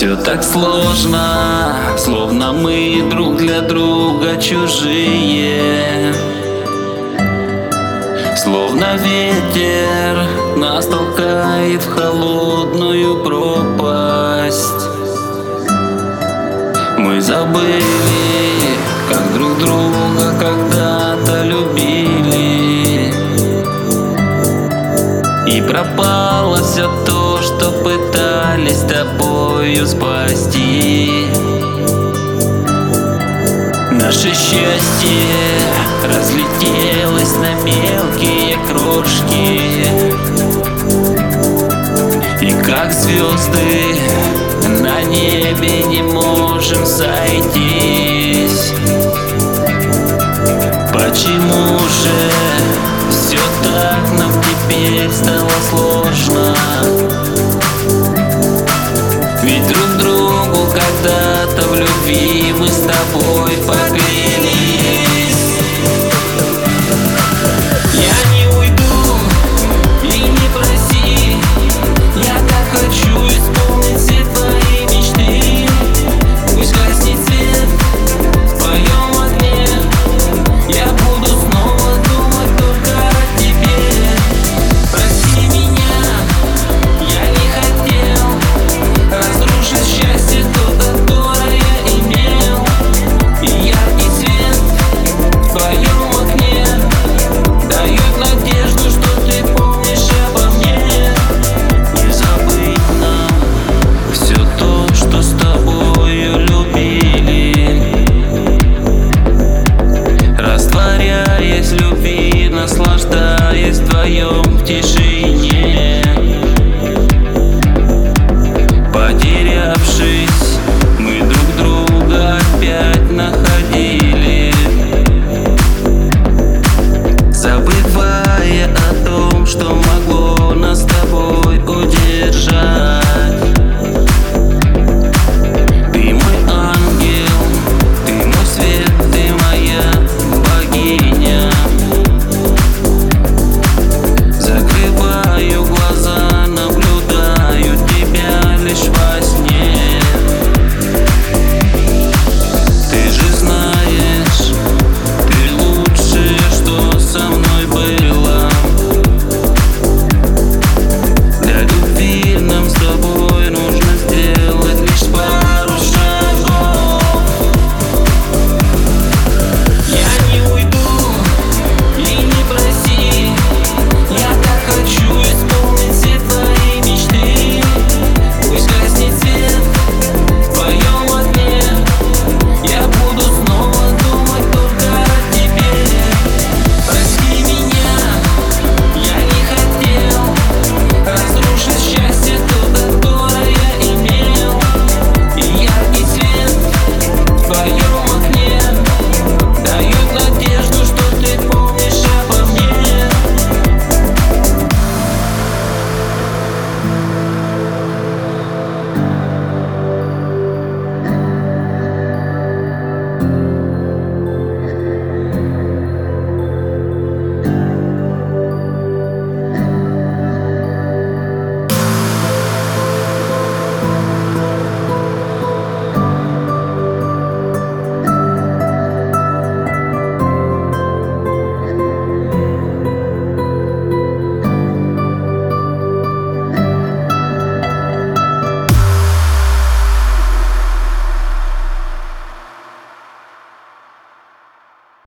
Все так сложно, словно мы друг для друга чужие. Словно ветер нас толкает в холодную пропасть Мы забыли, как друг друга когда-то любили. И пропало все то, что пытались тобою спасти. Наше счастье разлетелось на мелкие крошки. И как звезды на небе не можем сойтись Почему же все так нам теперь стало сложно? Ведь друг другу когда-то в любви мы с тобой